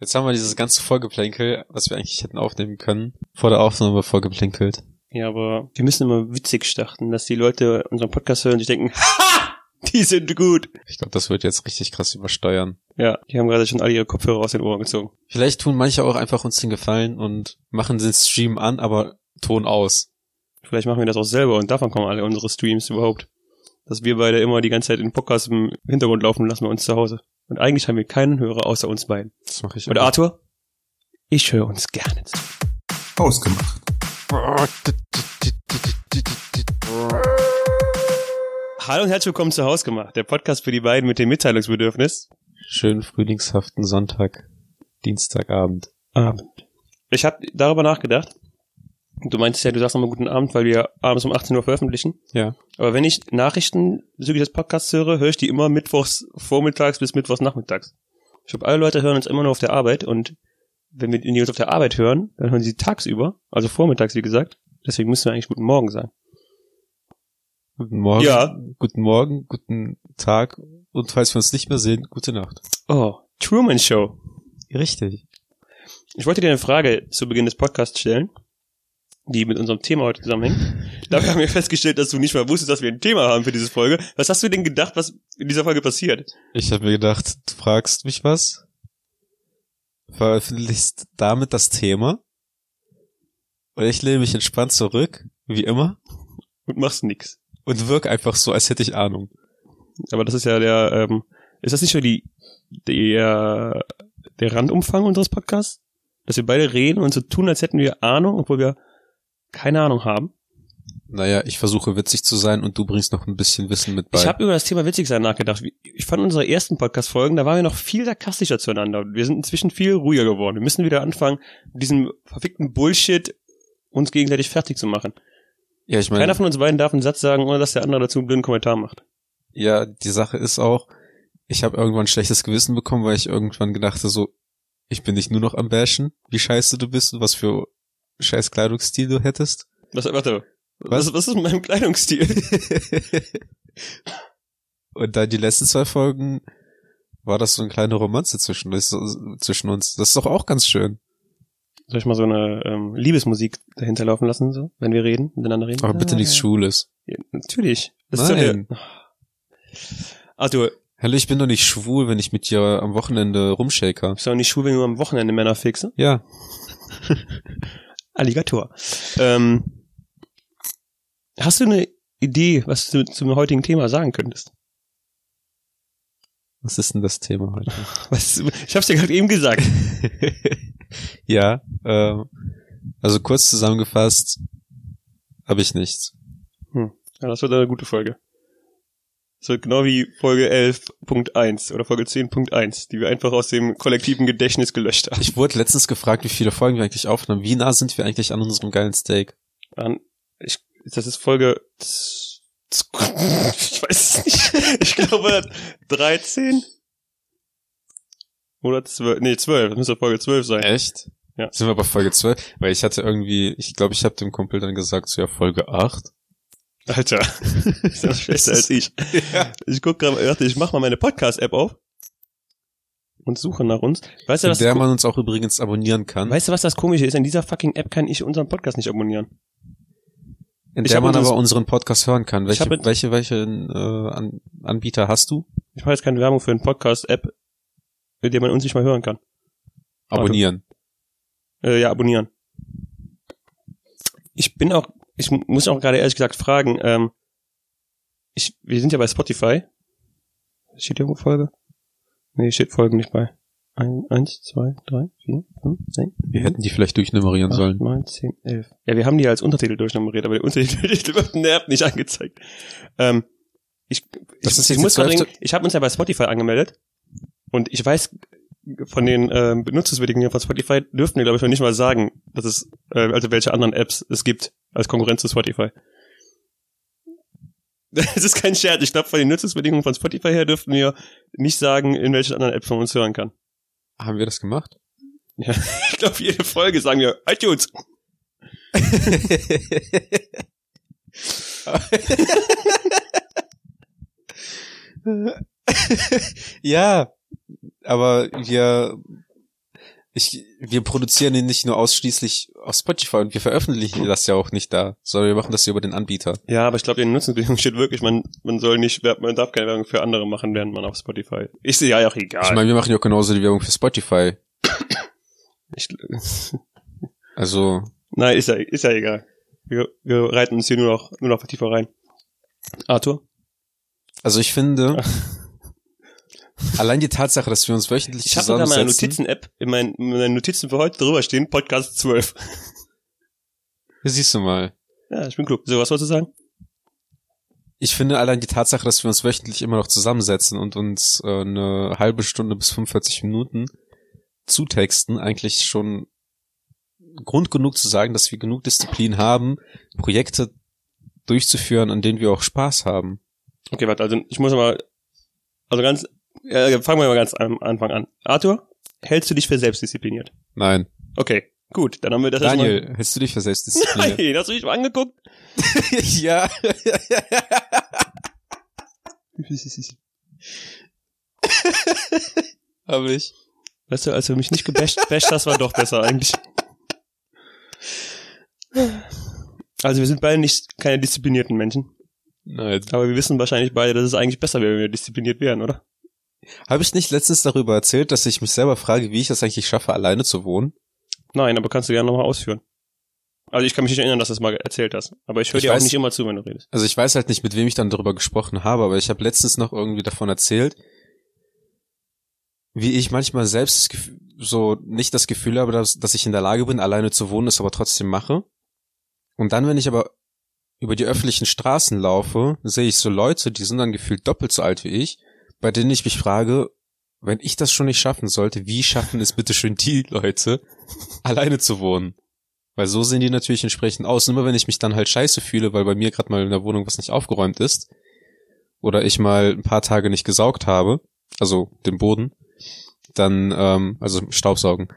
Jetzt haben wir dieses ganze Vorgeplänkel, was wir eigentlich hätten aufnehmen können, vor der Aufnahme vorgeplänkelt. Ja, aber wir müssen immer witzig starten, dass die Leute unseren Podcast hören und sich denken, ha, die sind gut. Ich glaube, das wird jetzt richtig krass übersteuern. Ja, die haben gerade schon alle ihre Kopfhörer aus den Ohren gezogen. Vielleicht tun manche auch einfach uns den Gefallen und machen den Stream an, aber Ton aus. Vielleicht machen wir das auch selber und davon kommen alle unsere Streams überhaupt. Dass wir beide immer die ganze Zeit den Podcast im Hintergrund laufen lassen bei uns zu Hause. Und eigentlich haben wir keinen Hörer außer uns beiden. Das mache ich Und. Arthur? Ich höre uns gerne zu. Ausgemacht. Hallo und herzlich willkommen zu Hausgemacht, der Podcast für die beiden mit dem Mitteilungsbedürfnis. Schönen frühlingshaften Sonntag, Dienstagabend. Abend. Ich habe darüber nachgedacht. Du meintest ja, du sagst nochmal guten Abend, weil wir abends um 18 Uhr veröffentlichen. Ja. Aber wenn ich Nachrichten bezüglich des Podcasts höre, höre ich die immer mittwochs vormittags bis mittwochs nachmittags. Ich glaube, alle Leute hören uns immer nur auf der Arbeit und wenn wir die uns auf der Arbeit hören, dann hören sie tagsüber, also vormittags, wie gesagt. Deswegen müssen wir eigentlich guten Morgen sagen. Guten Morgen. Ja. Guten Morgen, guten Tag und falls wir uns nicht mehr sehen, gute Nacht. Oh, Truman Show. Richtig. Ich wollte dir eine Frage zu Beginn des Podcasts stellen, die mit unserem Thema heute zusammenhängt. Dafür haben wir festgestellt, dass du nicht mal wusstest, dass wir ein Thema haben für diese Folge. Was hast du denn gedacht, was in dieser Folge passiert? Ich habe mir gedacht, du fragst mich was, veröffentlichst damit das Thema und ich lehne mich entspannt zurück, wie immer, Und machst nix. und wirk einfach so, als hätte ich Ahnung. Aber das ist ja der, ähm, ist das nicht so die, der, der Randumfang unseres Podcasts? Dass wir beide reden und so tun, als hätten wir Ahnung, obwohl wir keine Ahnung haben. Naja, ich versuche witzig zu sein und du bringst noch ein bisschen Wissen mit bei. Ich habe über das Thema witzig sein nachgedacht. Ich fand unsere ersten Podcast-Folgen, da waren wir noch viel sarkastischer zueinander. Wir sind inzwischen viel ruhiger geworden. Wir müssen wieder anfangen, diesen verfickten Bullshit uns gegenseitig fertig zu machen. ja, ich meine, Keiner von uns beiden darf einen Satz sagen, ohne dass der andere dazu einen blöden Kommentar macht. ja, die Sache ist auch, ich habe irgendwann ein schlechtes Gewissen bekommen, weil ich irgendwann gedachte so, ich bin nicht nur noch am Bashen, wie scheiße du bist und was für scheiß Kleidungsstil du hättest. Was, warte, was, was ist mit meinem Kleidungsstil? Und dann die letzten zwei Folgen war das so eine kleine Romanze zwischen, uns- zwischen uns. Das ist doch auch ganz schön. Soll ich mal so eine ähm, Liebesmusik dahinter laufen lassen, so, wenn wir reden, miteinander reden? Aber bitte nichts ja. Schwules. Ja, natürlich. Das ist ja Nein. der, Arthur, Hallo, ich bin doch nicht schwul, wenn ich mit dir am Wochenende rumshaker. bist du auch nicht schwul, wenn du am Wochenende Männer fixe? Ja. Alligator. Ähm, hast du eine Idee, was du zum heutigen Thema sagen könntest? Was ist denn das Thema heute? Was, ich hab's dir gerade eben gesagt. ja, ähm, also kurz zusammengefasst, habe ich nichts. Ja, das wird eine gute Folge. Wird genau wie Folge 11.1 oder Folge 10.1, die wir einfach aus dem kollektiven Gedächtnis gelöscht haben. Ich wurde letztens gefragt, wie viele Folgen wir eigentlich aufnehmen. Wie nah sind wir eigentlich an unserem geilen Steak? An- Ich, das ist Folge, ich weiß es nicht. Ich glaube 13 oder 12, nee 12, das müsste Folge 12 sein. Echt? Ja. Sind wir bei Folge 12? Weil ich hatte irgendwie, ich glaube, ich habe dem Kumpel dann gesagt, so ja, Folge 8. Alter, ist das schlechter als ich. ja. Ich guck gerade, warte, ich mach mal meine Podcast-App auf und suche nach uns. Weißt du, In was der man uns auch übrigens abonnieren kann. weißt du, was das Komische ist? In dieser fucking App kann ich unseren Podcast nicht abonnieren. in ich der man aber unseren Podcast hören kann. Welche, hab welche, welche äh, An Anbieter hast du? Ich mache jetzt keine Werbung für eine Podcast-App, mit der man uns nicht mal hören kann. Abonnieren. Äh, ja, abonnieren. Ich bin auch, ich mu- muss auch gerade ehrlich gesagt fragen, ähm, ich, wir sind ja bei Spotify. Steht irgendwo Folge? Nee, steht Folgen nicht bei. Ein, eins, zwei, drei, vier, fünf, sechs, Wir hätten die vielleicht durchnummerieren acht, sollen. neun, zehn, elf. Ja, wir haben die als Untertitel durchnummeriert, aber der Untertitel wird App nicht angezeigt. Ähm, ich, Das ich, ist ich muss denken, ich habe uns ja bei Spotify angemeldet und ich weiß von den ähm, Benutzungsbedingungen von Spotify dürften wir glaube ich noch nicht mal sagen, dass es äh, also welche anderen Apps es gibt als Konkurrenz zu Spotify. Das ist kein Scherz. Ich glaube, von den Nutzungsbedingungen von Spotify her dürften wir nicht sagen, in welchen anderen Apps man uns hören kann. Haben wir das gemacht? Ja, ich glaube, jede Folge sagen wir iTunes. ja, aber wir ich, wir produzieren ihn nicht nur ausschließlich auf Spotify und wir veröffentlichen das ja auch nicht da, sondern wir machen das ja über den Anbieter. Ja, aber ich glaube, in der Nutzungsbedingung steht wirklich, man, man soll nicht, man darf keine Werbung für andere machen, während man auf Spotify. Sehe ja auch egal. Ich meine, wir machen ja auch genauso die Werbung für Spotify. Ich, Also, nein, ist ja, ist ja egal. Wir, wir reiten uns hier nur noch, nur noch tiefer rein. Arthur? also ich finde, allein die Tatsache, dass wir uns wöchentlich Ich habe sogar meine zusammensetzen. Notizen-App in meinen, in meinen Notizen für heute drüber stehen, Podcast 12. Hier siehst du mal. Ja, ich bin klug. So, was wolltest du sagen? Ich finde allein die Tatsache, dass wir uns wöchentlich immer noch zusammensetzen und uns äh, eine halbe Stunde bis 45 Minuten zutexten, eigentlich schon Grund genug zu sagen, dass wir genug Disziplin haben, Projekte durchzuführen, an denen wir auch Spaß haben. Okay, warte, also ich muss mal, also ganz, äh, fangen wir mal ganz am Anfang an. Arthur, hältst du dich für selbstdiszipliniert? Nein. Okay, gut, dann haben wir das Daniel, hältst du dich für erstmal. Selbstdisziplin? Nein, hast du mich mal angeguckt? ja. Hab ich. Weißt du, als du mich nicht gebasht basht, das war doch besser eigentlich. Also wir sind beide nicht keine disziplinierten Menschen, Nein. aber wir wissen wahrscheinlich beide, dass es eigentlich besser wäre, wenn wir diszipliniert wären, oder? Habe ich nicht letztens darüber erzählt, dass ich mich selber frage, wie ich das eigentlich schaffe, alleine zu wohnen? Nein, aber kannst du gerne nochmal ausführen. Also ich kann mich nicht erinnern, dass du das mal erzählt hast, aber ich höre dir auch weiß- nicht immer zu, wenn du redest. Also ich weiß halt nicht, mit wem ich dann darüber gesprochen habe, aber ich habe letztens noch irgendwie davon erzählt, wie ich manchmal selbst so nicht das Gefühl habe, dass, dass ich in der Lage bin, alleine zu wohnen, es aber trotzdem mache. Und dann, wenn ich aber über die öffentlichen Straßen laufe, sehe ich so Leute, die sind dann gefühlt doppelt so alt wie ich, bei denen ich mich frage, wenn ich das schon nicht schaffen sollte, wie schaffen es bitte schön die Leute, alleine zu wohnen? Weil so sehen die natürlich entsprechend aus. Und immer wenn ich mich dann halt scheiße fühle, weil bei mir gerade mal in der Wohnung was nicht aufgeräumt ist, oder ich mal ein paar Tage nicht gesaugt habe, also den Boden, dann, ähm, also Staubsaugen,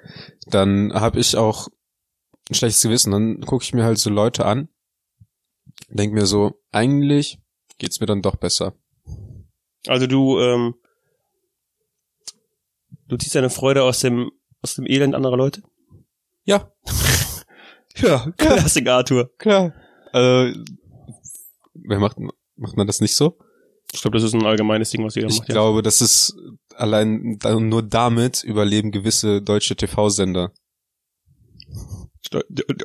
dann habe ich auch ein schlechtes Gewissen. Dann gucke ich mir halt so Leute an, denk mir so, eigentlich geht's mir dann doch besser. Also du, ähm, du ziehst deine Freude aus dem, aus dem Elend anderer Leute? Ja, Ja, Klassik Arthur. klar. Äh, wer macht, macht man das nicht so? Ich glaube, das ist ein allgemeines Ding, was jeder Ich macht. ja. glaube, das ist allein nur damit überleben gewisse deutsche TV-Sender.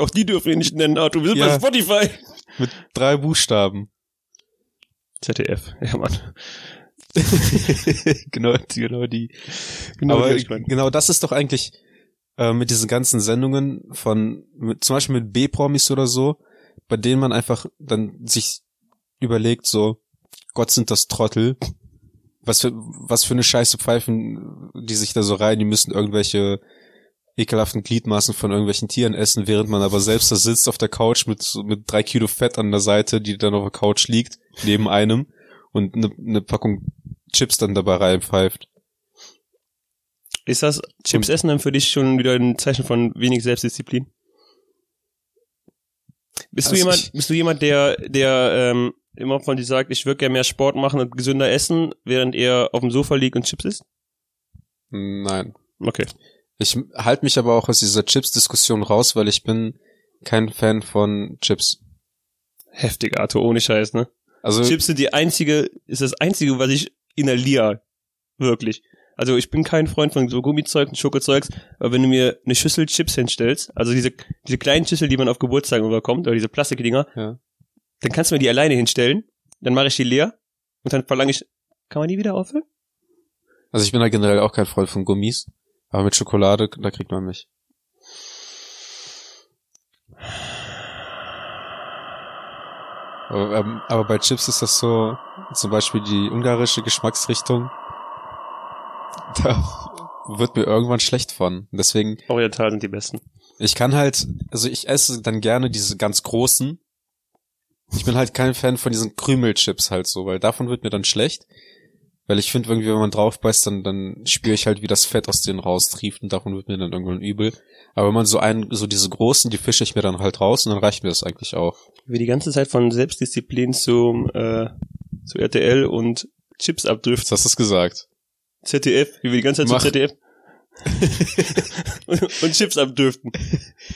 Auch die dürfen wir nicht nennen, Arthur. Wir sind Ja. bei Spotify. Mit drei Buchstaben. ZDF. Ja, Mann. genau, genau die. Genau, Aber genau das ist doch eigentlich äh, mit diesen ganzen Sendungen von, mit, zum Beispiel mit B-Promis oder so, bei denen man einfach dann sich überlegt, so, Gott sind das Trottel. Was für, was für eine Scheiße pfeifen die sich da so rein, die müssen irgendwelche ekelhaften Gliedmaßen von irgendwelchen Tieren essen, während man aber selbst da sitzt auf der Couch mit, mit drei Kilo Fett an der Seite, die dann auf der Couch liegt, neben einem und eine, eine Packung Chips dann dabei reinpfeift. Ist das Chips essen dann für dich schon wieder ein Zeichen von wenig Selbstdisziplin? Bist du Also jemand, ich- bist du jemand, der, der ähm, immer von dir sagt, ich würde gerne mehr Sport machen und gesünder essen, während er auf dem Sofa liegt und Chips isst? Nein. Okay. Ich halte mich aber auch aus dieser Chips-Diskussion raus, weil ich bin kein Fan von Chips. Heftig, Arthur, ohne Scheiß, ne? Also Chips sind die einzige, ist das einzige, was ich inhaliere. Wirklich. Also ich bin kein Freund von so Gummizeug und Schokozeugs, aber wenn du mir eine Schüssel Chips hinstellst, also diese, diese kleinen Schüssel, die man auf Geburtstagen überkommt, oder diese Plastikdinger, Ja. dann kannst du mir die alleine hinstellen, dann mache ich die leer und dann verlange ich, kann man die wieder auffüllen? Also ich bin halt generell auch kein Freund von Gummis, aber mit Schokolade, da kriegt man mich. Aber, ähm, aber bei Chips ist das so, zum Beispiel die ungarische Geschmacksrichtung, da wird mir irgendwann schlecht von. Deswegen, Oriental sind die besten. ich kann halt, also ich esse dann gerne diese ganz großen. Ich bin halt kein Fan von diesen Krümelchips halt so, weil davon wird mir dann schlecht. Weil ich finde irgendwie, wenn man drauf beißt, dann, dann spüre ich halt, wie das Fett aus denen raustrieft und davon wird mir dann irgendwann übel. Aber wenn man so einen, so diese großen, die fische ich mir dann halt raus und dann reicht mir das eigentlich auch. Wir die ganze Zeit von Selbstdisziplin zum, äh, zu RTL und Chips abdriften. Jetzt hast du es gesagt. ZDF, wie wir die ganze Zeit Mach. zu ZDF. und, und Chips abdürften.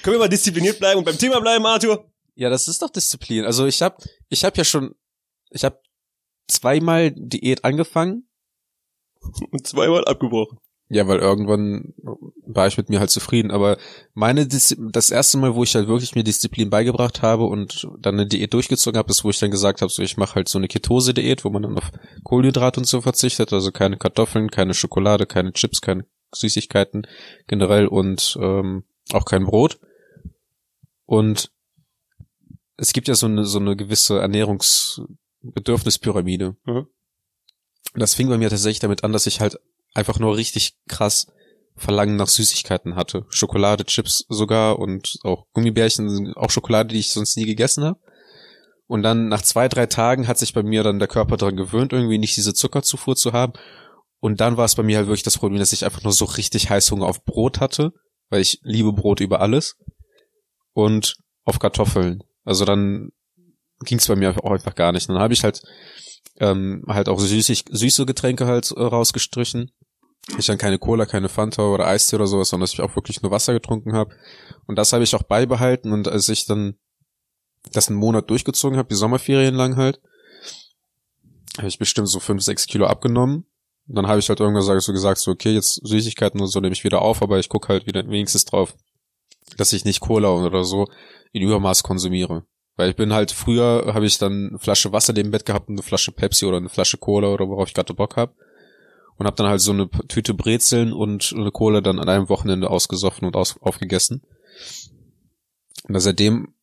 Können wir mal diszipliniert bleiben und beim Thema bleiben, Arthur? Ja, das ist doch Disziplin. Also ich hab, ich hab ja schon, ich hab zweimal Diät angefangen. Und zweimal abgebrochen. Ja, weil irgendwann war ich mit mir halt zufrieden. Aber meine, Dis das erste Mal, wo ich halt wirklich mir Disziplin beigebracht habe und dann eine Diät durchgezogen habe, ist, wo ich dann gesagt habe, so ich mache halt so eine Ketose-Diät, wo man dann auf Kohlenhydrate und so verzichtet, also keine Kartoffeln, keine Schokolade, keine Chips, keine Süßigkeiten generell und ähm, auch kein Brot. Und es gibt ja so eine, so eine gewisse Ernährungsbedürfnispyramide. Mhm. Das fing bei mir tatsächlich damit an, dass ich halt einfach nur richtig krass Verlangen nach Süßigkeiten hatte. Schokolade, Chips sogar und auch Gummibärchen, auch Schokolade, die ich sonst nie gegessen habe. Und dann nach zwei, drei Tagen hat sich bei mir dann der Körper daran gewöhnt, irgendwie nicht diese Zuckerzufuhr zu haben. Und dann war es bei mir halt wirklich das Problem, dass ich einfach nur so richtig Heißhunger auf Brot hatte, weil ich liebe Brot über alles. Und auf Kartoffeln. Also dann ging es bei mir auch einfach gar nicht. Dann habe ich halt ähm, halt auch süßig, süße Getränke halt äh, rausgestrichen. Ich dann keine Cola, keine Fanta oder Eistee oder sowas, sondern dass ich auch wirklich nur Wasser getrunken habe. Und das habe ich auch beibehalten. Und als ich dann das einen Monat durchgezogen habe, die Sommerferien lang halt, habe ich bestimmt so fünf, sechs Kilo abgenommen. Und dann habe ich halt irgendwann so gesagt, so okay, jetzt Süßigkeiten und so nehme ich wieder auf, aber ich gucke halt wieder wenigstens drauf, dass ich nicht Cola oder so in Übermaß konsumiere. Weil ich bin halt, früher habe ich dann eine Flasche Wasser neben Bett gehabt und eine Flasche Pepsi oder eine Flasche Cola oder worauf ich gerade Bock hab Und habe dann halt so eine Tüte Brezeln und eine Cola dann an einem Wochenende ausgesoffen und aus, aufgegessen. Und seitdem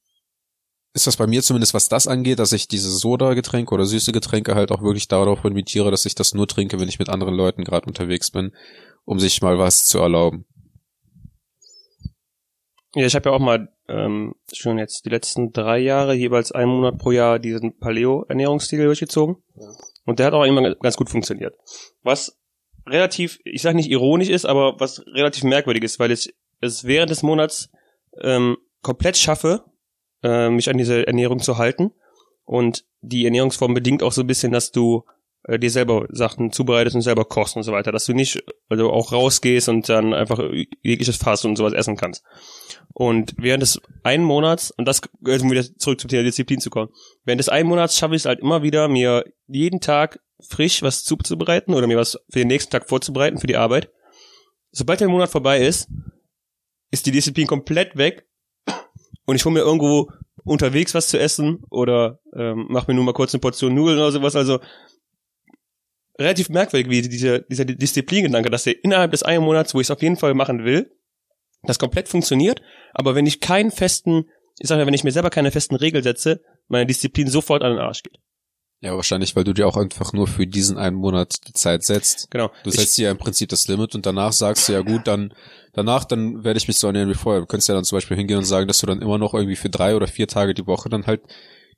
ist das bei mir zumindest, was das angeht, dass ich diese Soda-Getränke oder süße Getränke halt auch wirklich darauf limitiere, dass ich das nur trinke, wenn ich mit anderen Leuten gerade unterwegs bin, um sich mal was zu erlauben. Ja, ich habe ja auch mal ähm, schon jetzt die letzten drei Jahre jeweils einen Monat pro Jahr diesen Paleo-Ernährungsstil durchgezogen. Ja. Und der hat auch immer ganz gut funktioniert. Was relativ, ich sage nicht ironisch ist, aber was relativ merkwürdig ist, weil ich es während des Monats ähm, komplett schaffe, äh, mich an diese Ernährung zu halten. Und die Ernährungsform bedingt auch so ein bisschen, dass du äh, dir selber Sachen zubereitest und selber kochst und so weiter, dass du nicht also auch rausgehst und dann einfach jegliches Fast und sowas essen kannst. Und während des einen Monats, und das gehört um wieder zurück zum Thema Disziplin zu kommen, während des einen Monats schaffe ich es halt immer wieder, mir jeden Tag frisch was zuzubereiten oder mir was für den nächsten Tag vorzubereiten für die Arbeit. Sobald der Monat vorbei ist, ist die Disziplin komplett weg und ich hole mir irgendwo unterwegs was zu essen oder ähm, mach mir nur mal kurz eine Portion Nudeln oder sowas. Also relativ merkwürdig, wie dieser, dieser Disziplingedanke, dass der innerhalb des einen Monats, wo ich es auf jeden Fall machen will, das komplett funktioniert, aber wenn ich keinen festen, ich sag mal, wenn ich mir selber keine festen Regeln setze, meine Disziplin sofort an den Arsch geht. Ja, wahrscheinlich, weil du dir auch einfach nur für diesen einen Monat die Zeit setzt. Genau. Du setzt dir ja im Prinzip das Limit und danach sagst du ja gut, dann danach dann werde ich mich so ernähren wie vorher. Du könntest ja dann zum Beispiel hingehen und sagen, dass du dann immer noch irgendwie für drei oder vier Tage die Woche dann halt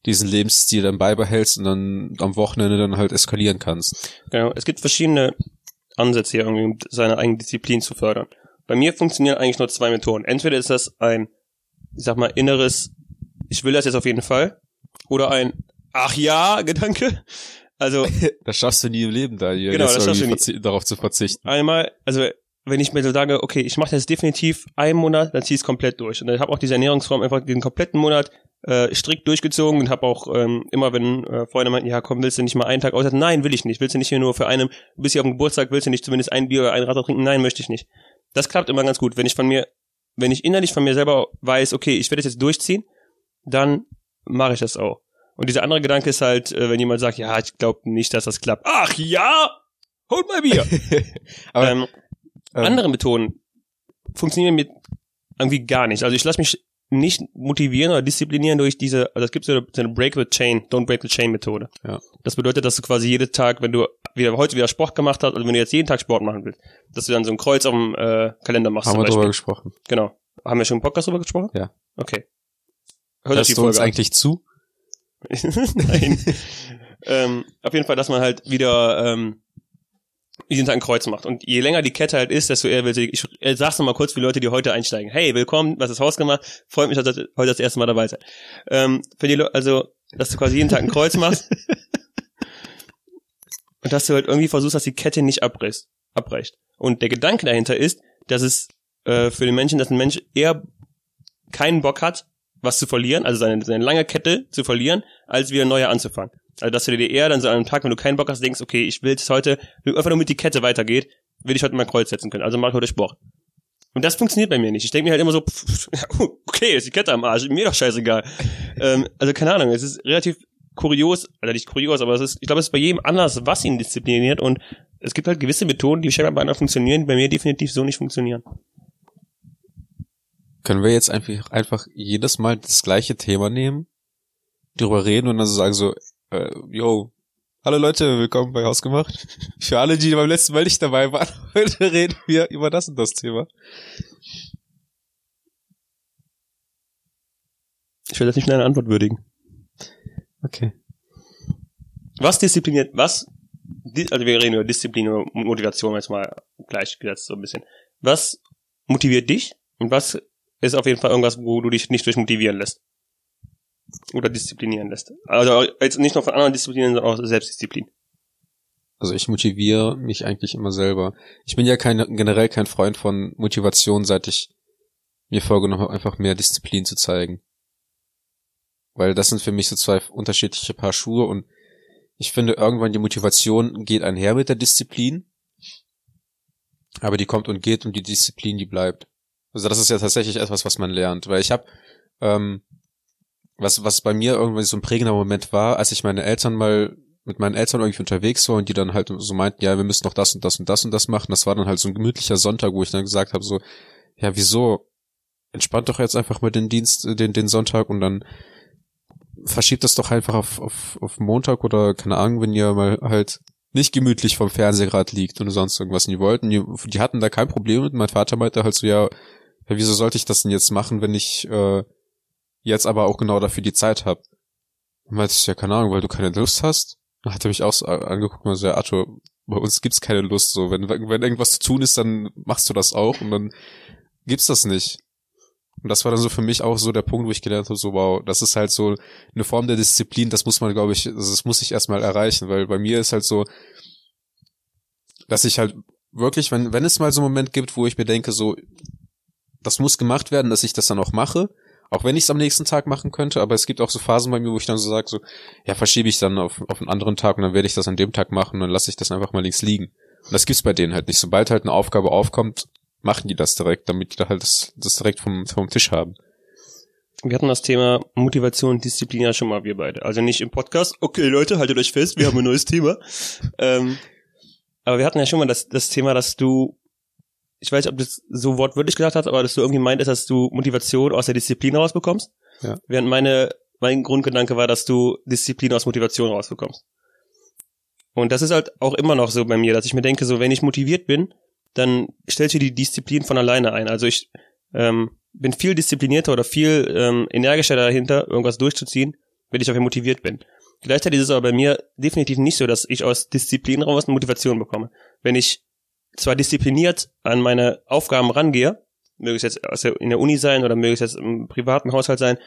diesen Lebensstil dann beibehältst und dann am Wochenende dann halt eskalieren kannst. Genau, es gibt verschiedene Ansätze hier um seine eigene Disziplin zu fördern. Bei mir funktionieren eigentlich nur zwei Methoden. Entweder ist das ein, ich sag mal, inneres, ich will das jetzt auf jeden Fall, oder ein, ach ja, Gedanke. Also. das schaffst du nie im Leben da, hier genau, das schaffst du nie. darauf zu verzichten. Einmal, also wenn ich mir so sage, okay, ich mache das definitiv einen Monat, dann zieh ich es komplett durch. Und dann habe auch diese Ernährungsform einfach den kompletten Monat äh, strikt durchgezogen und habe auch ähm, immer, wenn äh, Freunde meinten, ja komm, willst du nicht mal einen Tag aus? Nein, will ich nicht. Willst du nicht hier nur für einen, bis hier auf dem Geburtstag, willst du nicht zumindest ein Bier oder ein Radler trinken? Nein, möchte ich nicht. Das klappt immer ganz gut. Wenn ich von mir, wenn ich innerlich von mir selber weiß, okay, ich werde das jetzt durchziehen, dann mache ich das auch. Und dieser andere Gedanke ist halt, äh, wenn jemand sagt, ja, ich glaube nicht, dass das klappt. Ach ja, holt mal Bier. Aber, ähm, ähm, andere Methoden funktionieren mit irgendwie gar nicht. Also ich lasse mich nicht motivieren oder disziplinieren durch diese, also es gibt so eine, so eine Break the Chain, Don't Break the Chain Methode. Ja. Das bedeutet, dass du quasi jeden Tag, wenn du wieder heute wieder Sport gemacht hast, also wenn du jetzt jeden Tag Sport machen willst, dass du dann so ein Kreuz auf dem äh, Kalender machst. Haben wir drüber gesprochen. Genau. Haben wir schon im Podcast drüber gesprochen? Ja. Okay. Hört Hörst du uns an. eigentlich zu? Nein. ähm, auf jeden Fall, dass man halt wieder ähm, jeden Tag ein Kreuz macht. Und je länger die Kette halt ist, desto eher will sie, ich äh, sag's noch mal kurz für Leute, die heute einsteigen. Hey, willkommen, was ist Haus gemacht? Freut mich, dass ihr heute das erste Mal dabei seid. Ähm, für die Le also, dass du quasi jeden Tag ein Kreuz machst. und dass du halt irgendwie versuchst, dass die Kette nicht abbrichst, abbricht. Und der Gedanke dahinter ist, dass es äh, für den Menschen, dass ein Mensch eher keinen Bock hat, was zu verlieren, also seine, seine lange Kette zu verlieren, als wieder neue anzufangen. Also dass du dir eher dann so an einem Tag, wenn du keinen Bock hast, denkst, okay, ich will jetzt heute, einfach nur mit die Kette weitergeht, will ich heute mal Kreuz setzen können. Also mach heute Sport. Und das funktioniert bei mir nicht. Ich denke mir halt immer so, pff, okay, ist die Kette am Arsch, mir doch scheißegal. ähm, also keine Ahnung, es ist relativ kurios, also nicht kurios, aber es ist, ich glaube, es ist bei jedem anders, was ihn diszipliniert und es gibt halt gewisse Methoden, die scheinbar bei anderen funktionieren, bei mir definitiv so nicht funktionieren. Können wir jetzt einfach, einfach jedes Mal das gleiche Thema nehmen, drüber reden und dann so sagen so, äh, yo, hallo Leute, willkommen bei Hausgemacht. Für alle, die beim letzten Mal nicht dabei waren, heute reden wir über das und das Thema. Ich will das nicht in einer Antwort würdigen. Okay. Was diszipliniert, was, also wir reden über Disziplin und Motivation jetzt mal gleichgesetzt so ein bisschen. Was motiviert dich und was ist auf jeden Fall irgendwas, wo du dich nicht durch motivieren lässt? Oder disziplinieren lässt. Also jetzt nicht nur von anderen Disziplinen, sondern auch Selbstdisziplin. Also ich motiviere mich eigentlich immer selber. Ich bin ja kein, generell kein Freund von Motivation, seit ich mir vorgenommen habe, einfach mehr Disziplin zu zeigen. Weil das sind für mich so zwei unterschiedliche Paar Schuhe und ich finde irgendwann die Motivation geht einher mit der Disziplin. Aber die kommt und geht und die Disziplin, die bleibt. Also das ist ja tatsächlich etwas, was man lernt. Weil ich habe, ähm, was, was bei mir irgendwie so ein prägender Moment war, als ich meine Eltern mal mit meinen Eltern irgendwie unterwegs war und die dann halt so meinten, ja, wir müssen noch das und das und das und das machen. Das war dann halt so ein gemütlicher Sonntag, wo ich dann gesagt habe, so, ja, wieso? Entspannt doch jetzt einfach mal den Dienst, den, den Sonntag und dann verschiebt das doch einfach auf, auf, auf Montag oder keine Ahnung, wenn ihr mal halt nicht gemütlich vom Fernseher gerade liegt oder sonst irgendwas. Und die wollten, die, die hatten da kein Problem mit. Mein Vater meinte halt so, ja, ja, wieso sollte ich das denn jetzt machen, wenn ich äh, jetzt aber auch genau dafür die Zeit habe? Meinte ich, ja, keine Ahnung, weil du keine Lust hast. Dann hat er mich auch so angeguckt und so, ja, Arthur, bei uns gibt's keine Lust. So, wenn, wenn irgendwas zu tun ist, dann machst du das auch und dann gibt's das nicht. Und das war dann so für mich auch so der Punkt, wo ich gelernt habe, so wow, das ist halt so eine Form der Disziplin, das muss man, glaube ich, das muss ich erstmal erreichen, weil bei mir ist halt so, dass ich halt wirklich, wenn, wenn es mal so einen Moment gibt, wo ich mir denke, so, das muss gemacht werden, dass ich das dann auch mache, auch wenn ich es am nächsten Tag machen könnte, aber es gibt auch so Phasen bei mir, wo ich dann so sage, so, ja, verschiebe ich dann auf, auf einen anderen Tag und dann werde ich das an dem Tag machen und dann lasse ich das einfach mal links liegen. Und das gibt's bei denen halt nicht. Sobald halt eine Aufgabe aufkommt, machen die das direkt, damit die da halt das, das direkt vom, vom Tisch haben. Wir hatten das Thema Motivation und Disziplin ja schon mal, wir beide. Also nicht im Podcast. Okay, Leute, haltet euch fest, wir haben ein neues Thema. Ähm, aber wir hatten ja schon mal das, das Thema, dass du, ich weiß nicht, ob du das so wortwörtlich gesagt hast, aber dass du irgendwie meintest, dass du Motivation aus der Disziplin rausbekommst. Ja. Während meine, mein Grundgedanke war, dass du Disziplin aus Motivation rausbekommst. Und das ist halt auch immer noch so bei mir, dass ich mir denke, so wenn ich motiviert bin, dann stellt sich die Disziplin von alleine ein. Also ich ähm, bin viel disziplinierter oder viel ähm, energischer dahinter, irgendwas durchzuziehen, wenn ich dafür motiviert bin. Gleichzeitig ist es aber bei mir definitiv nicht so, dass ich aus Disziplin raus eine Motivation bekomme. Wenn ich zwar diszipliniert an meine Aufgaben rangehe, möge es jetzt in der Uni sein oder möge es jetzt im privaten Haushalt sein,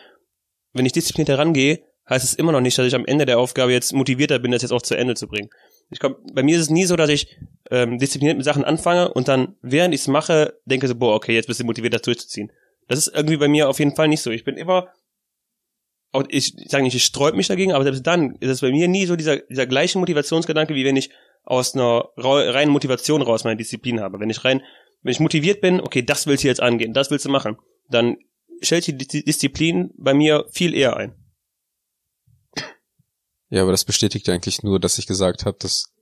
wenn ich diszipliniert herangehe, heißt es immer noch nicht, dass ich am Ende der Aufgabe jetzt motivierter bin, das jetzt auch zu Ende zu bringen. Ich komm, bei mir ist es nie so, dass ich ähm, diszipliniert mit Sachen anfange und dann, während ich es mache, denke so, boah, okay, jetzt bist du motiviert, das durchzuziehen. Das ist irgendwie bei mir auf jeden Fall nicht so. Ich bin immer, auch ich sage nicht, ich sträub mich dagegen, aber selbst dann ist es bei mir nie so dieser, dieser gleiche Motivationsgedanke, wie wenn ich aus einer reinen Motivation raus meine Disziplin habe. Wenn ich rein, wenn ich motiviert bin, okay, das willst du jetzt angehen, das willst du machen, dann stellt die Disziplin bei mir viel eher ein. Ja, aber das bestätigt eigentlich nur, dass ich gesagt habe, dass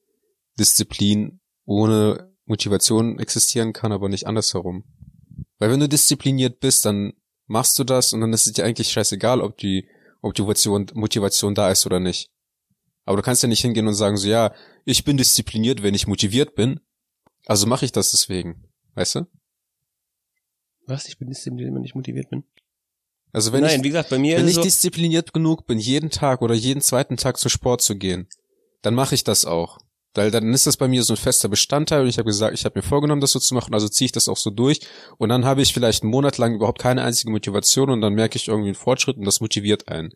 Disziplin ohne Motivation existieren kann, aber nicht andersherum. Weil wenn du diszipliniert bist, dann machst du das und dann ist es dir eigentlich scheißegal, ob die Motivation, Motivation da ist oder nicht. Aber du kannst ja nicht hingehen und sagen so, ja, ich bin diszipliniert, wenn ich motiviert bin, also mache ich das deswegen. Weißt du? Was? Ich bin diszipliniert, wenn ich motiviert bin? Also wenn Nein, ich, wie gesagt, bei mir wenn ich so, diszipliniert genug bin, jeden Tag oder jeden zweiten Tag zum Sport zu gehen, dann mache ich das auch. Weil dann ist das bei mir so ein fester Bestandteil und ich habe gesagt, ich habe mir vorgenommen, das so zu machen, also ziehe ich das auch so durch und dann habe ich vielleicht einen Monat lang überhaupt keine einzige Motivation und dann merke ich irgendwie einen Fortschritt und das motiviert einen.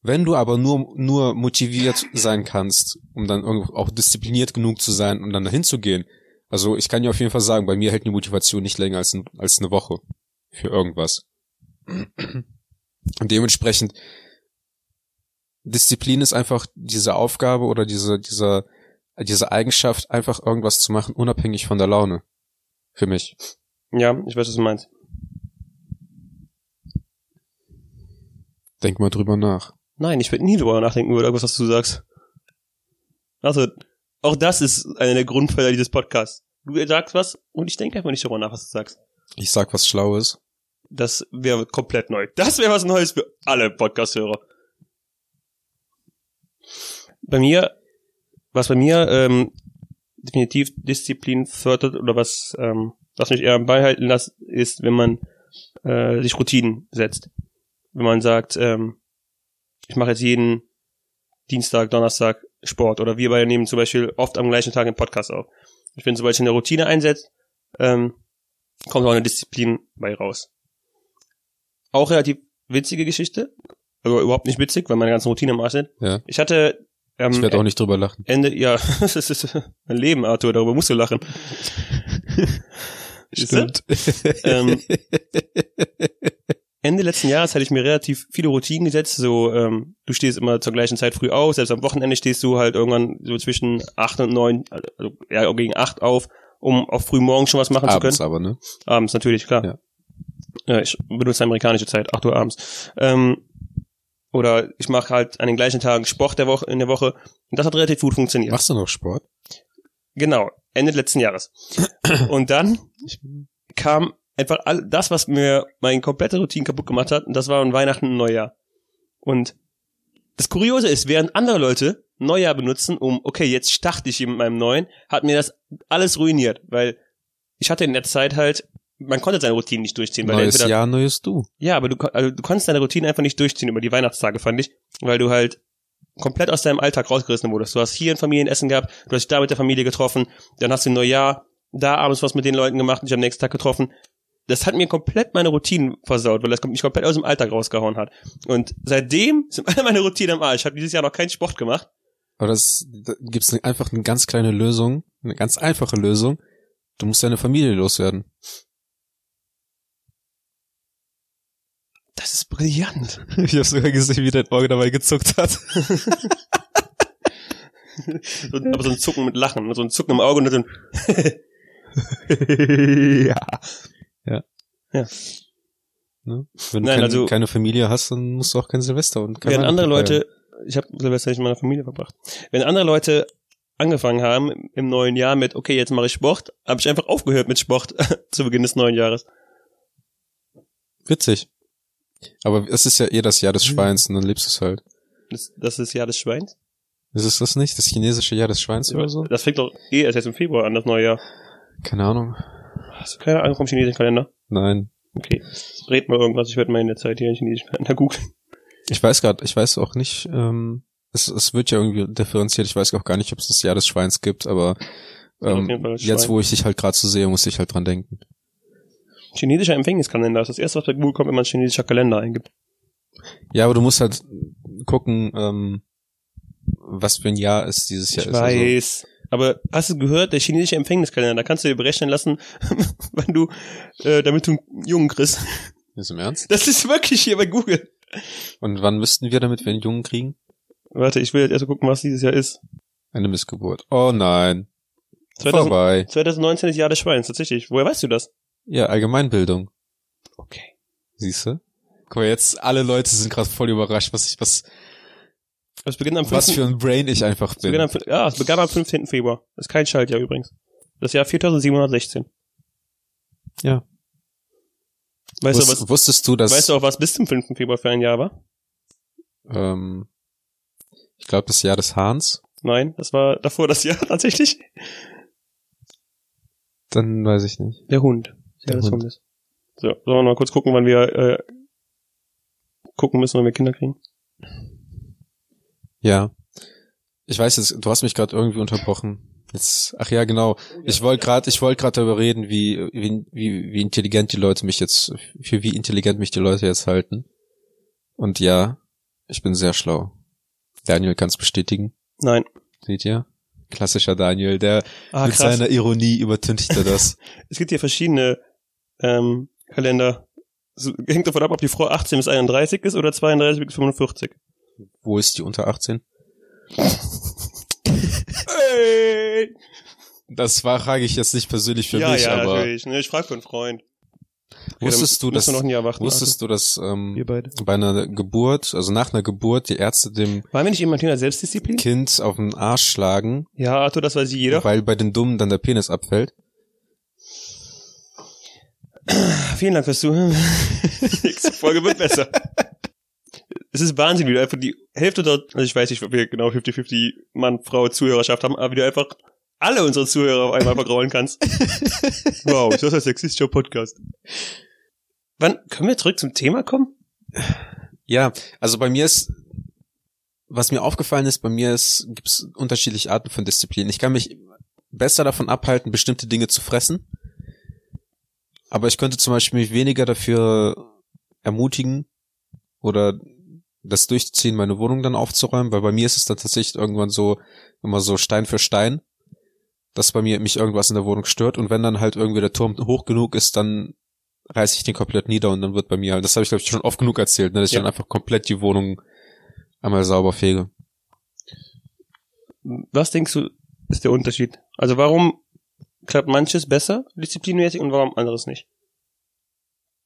Wenn du aber nur, nur motiviert sein kannst, um dann auch diszipliniert genug zu sein, um dann dahin zu gehen, Also ich kann dir auf jeden Fall sagen, bei mir hält die Motivation nicht länger als, als eine Woche für irgendwas. Und dementsprechend Disziplin ist einfach diese Aufgabe oder diese, diese, diese Eigenschaft, einfach irgendwas zu machen, unabhängig von der Laune. Für mich. Ja, ich weiß, was du meinst. Denk mal drüber nach. Nein, ich werde nie drüber nachdenken über irgendwas, was du sagst. Also, auch das ist einer der Grundpfeiler dieses Podcasts. Du sagst was und ich denke einfach nicht darüber nach, was du sagst. Ich sag was Schlaues. Das wäre komplett neu. Das wäre was Neues für alle Podcast-Hörer. Bei mir, was bei mir ähm, definitiv Disziplin fördert oder was, ähm, was mich eher am Ball halten lässt, ist, wenn man äh, sich Routinen setzt. Wenn man sagt, ähm, ich mache jetzt jeden Dienstag, Donnerstag Sport oder wir beide nehmen zum Beispiel oft am gleichen Tag einen Podcast auf. Ich finde, sobald ich eine Routine einsetzt, ähm, kommt auch eine Disziplin bei raus. Auch relativ witzige Geschichte, also überhaupt nicht witzig, weil meine ganzen Routinen im Arsch sind. Ja. Ich hatte ähm, Ich werde auch nicht drüber lachen. Ende, ja, das ist mein Leben, Arthur, darüber musst du lachen. Stimmt. Ähm, Ende letzten Jahres hatte ich mir relativ viele Routinen gesetzt. So, ähm, du stehst immer zur gleichen Zeit früh auf, selbst am Wochenende stehst du halt irgendwann so zwischen acht und neun, also ja, gegen acht auf, um auf früh morgen schon was machen Abends zu können. aber, ne? Abends natürlich, klar. Ja. Ja, ich benutze amerikanische Zeit, 8 Uhr abends. Ähm, oder ich mache halt an den gleichen Tagen Sport der Woche in der Woche. Und das hat relativ gut funktioniert. Machst du noch Sport? Genau, Ende letzten Jahres. Und dann kam einfach all das, was mir meine komplette Routine kaputt gemacht hat, und das war an Weihnachten und Neujahr. Und das Kuriose ist, während andere Leute Neujahr benutzen, um, okay, jetzt starte ich hier mit meinem neuen, hat mir das alles ruiniert, weil ich hatte in der Zeit halt, man konnte seine Routine nicht durchziehen, weil Neues entweder, Jahr, neues Du. ja, aber du, also du konntest deine Routine einfach nicht durchziehen über die Weihnachtstage, fand ich, weil du halt komplett aus deinem Alltag rausgerissen wurdest. Du hast hier ein Familienessen gehabt, du hast dich da mit der Familie getroffen, dann hast du ein Neujahr, da abends was mit den Leuten gemacht, dich am nächsten Tag getroffen. Das hat mir komplett meine Routinen versaut, weil das mich komplett aus dem Alltag rausgehauen hat. Und seitdem sind alle meine Routinen am Arsch. Ich habe dieses Jahr noch keinen Sport gemacht. Aber das, da gibt's einfach eine ganz kleine Lösung, eine ganz einfache Lösung. Du musst deine Familie loswerden. Das ist brillant. Ich habe sogar gesehen, wie dein Auge dabei gezuckt hat. So, aber so ein Zucken mit Lachen, so ein Zucken im Auge und dann so ein ja. Ja. Ne? Wenn Nein, du kein, also- keine Familie hast, dann musst du auch kein Silvester und kein Während andere. Leute, ich habe Silvester nicht mit meiner Familie verbracht. Wenn andere Leute angefangen haben im neuen Jahr mit, okay, jetzt mache ich Sport, habe ich einfach aufgehört mit Sport zu Beginn des neuen Jahres. Witzig. Aber es ist ja eh das Jahr des Schweins und dann lebst du es halt. Das, das ist Jahr des Schweins. Ist es das nicht? Das chinesische Jahr des Schweins oder so? Das fängt doch eh erst jetzt im Februar an, das neue Jahr. Keine Ahnung. Hast du keine Ahnung vom chinesischen Kalender? Nein. Okay. Red mal irgendwas, ich werde mal in der Zeit hier chinesischen Kalender googeln. Ich weiß gerade, ich weiß auch nicht, ähm, es, es wird ja irgendwie differenziert. Ich weiß auch gar nicht, ob es das Jahr des Schweins gibt, aber ähm, jetzt, wo ich dich halt gerade so sehe, muss ich halt dran denken. Chinesischer Empfängniskalender ist das erste, was bei Google kommt, wenn man chinesischer Kalender eingibt. Ja, aber du musst halt gucken, ähm, was für ein Jahr es dieses Jahr Ich ist. Also, weiß. Aber hast du gehört, der chinesische Empfängniskalender, da kannst du dir berechnen lassen, wenn du, äh, damit du einen Jungen kriegst. ist im Ernst? Das ist wirklich hier bei Google. Und wann müssten wir, damit wir einen Jungen kriegen? Warte, ich will jetzt erst mal gucken, was dieses Jahr ist. Eine Missgeburt. Oh nein. 2000, Vorbei. 2019 ist Jahr des Schweins, tatsächlich. Woher weißt du das? Ja, Allgemeinbildung. Okay. Siehst du? Guck mal, jetzt alle Leute sind gerade voll überrascht, was ich, was, Es beginnt am 5. was für ein Brain ich einfach es beginnt bin. am, ja, es begann am 15. Februar. Das ist kein Schaltjahr übrigens. Das Jahr 4716. Ja. Weißt du, Wusst, was, wusstest du, dass, weißt du auch, was bis zum 5. Februar für ein Jahr war? ähm, ich glaube, das Jahr des Hahns? Nein, das war davor das Jahr tatsächlich. Dann weiß ich nicht. Der Hund. Das Der Jahr des Hund. Hundes. So, sollen wir mal kurz gucken, wann wir äh, gucken müssen, wann wir Kinder kriegen? Ja. Ich weiß jetzt, du hast mich gerade irgendwie unterbrochen. Jetzt, ach ja, genau. Ich wollte gerade, ich wollte gerade darüber reden, wie, wie, wie, wie intelligent die Leute mich jetzt, für wie intelligent mich die Leute jetzt halten. Und ja, ich bin sehr schlau. Daniel kann es bestätigen. Nein. Seht ihr? Klassischer Daniel, der Ah, mit krass. seiner Ironie übertünchte das. Es gibt hier verschiedene ähm, Kalender. So, hängt davon ab, ob die Frau 18 bis 31 ist oder 32 bis 45. Wo ist die unter 18? Hey! Das war, frage ich jetzt nicht persönlich für ja, mich, ja, aber natürlich. Ne, ich frage für einen Freund. wusstest Ja, du, dass, wir noch ein Jahr warten. wusstest du, dass Also, ähm, bei einer Geburt, also nach einer Geburt, die Ärzte dem Waren wir nicht immer Thema Selbstdisziplin? Kind auf den Arsch schlagen, Ja, Arthur, das weiß jeder. weil bei den Dummen dann der Penis abfällt? Vielen Dank fürs Zuhören. Nächste Folge wird besser. Es ist Wahnsinn, wie du einfach die Hälfte dort, also ich weiß nicht, ob wir genau 50-50 Mann, Frau, Zuhörerschaft haben, aber wie du einfach alle unsere Zuhörer auf einmal vergraulen kannst. wow, ist das ein sexistischer Podcast? Wann, können wir zurück zum Thema kommen? Ja, also bei mir ist, was mir aufgefallen ist, bei mir ist, gibt es unterschiedliche Arten von Disziplin. Ich kann mich besser davon abhalten, bestimmte Dinge zu fressen. Aber ich könnte zum Beispiel mich weniger dafür ermutigen oder das durchzuziehen, meine Wohnung dann aufzuräumen, weil bei mir ist es dann tatsächlich irgendwann so, immer so Stein für Stein, dass bei mir mich irgendwas in der Wohnung stört und wenn dann halt irgendwie der Turm hoch genug ist, dann reiße ich den komplett nieder und dann wird bei mir halt, das habe ich glaube ich schon oft genug erzählt, ne, dass Ja. ich dann einfach komplett die Wohnung einmal sauber fege. Was denkst du, ist der Unterschied? Also warum klappt manches besser, disziplinmäßig, und warum anderes nicht?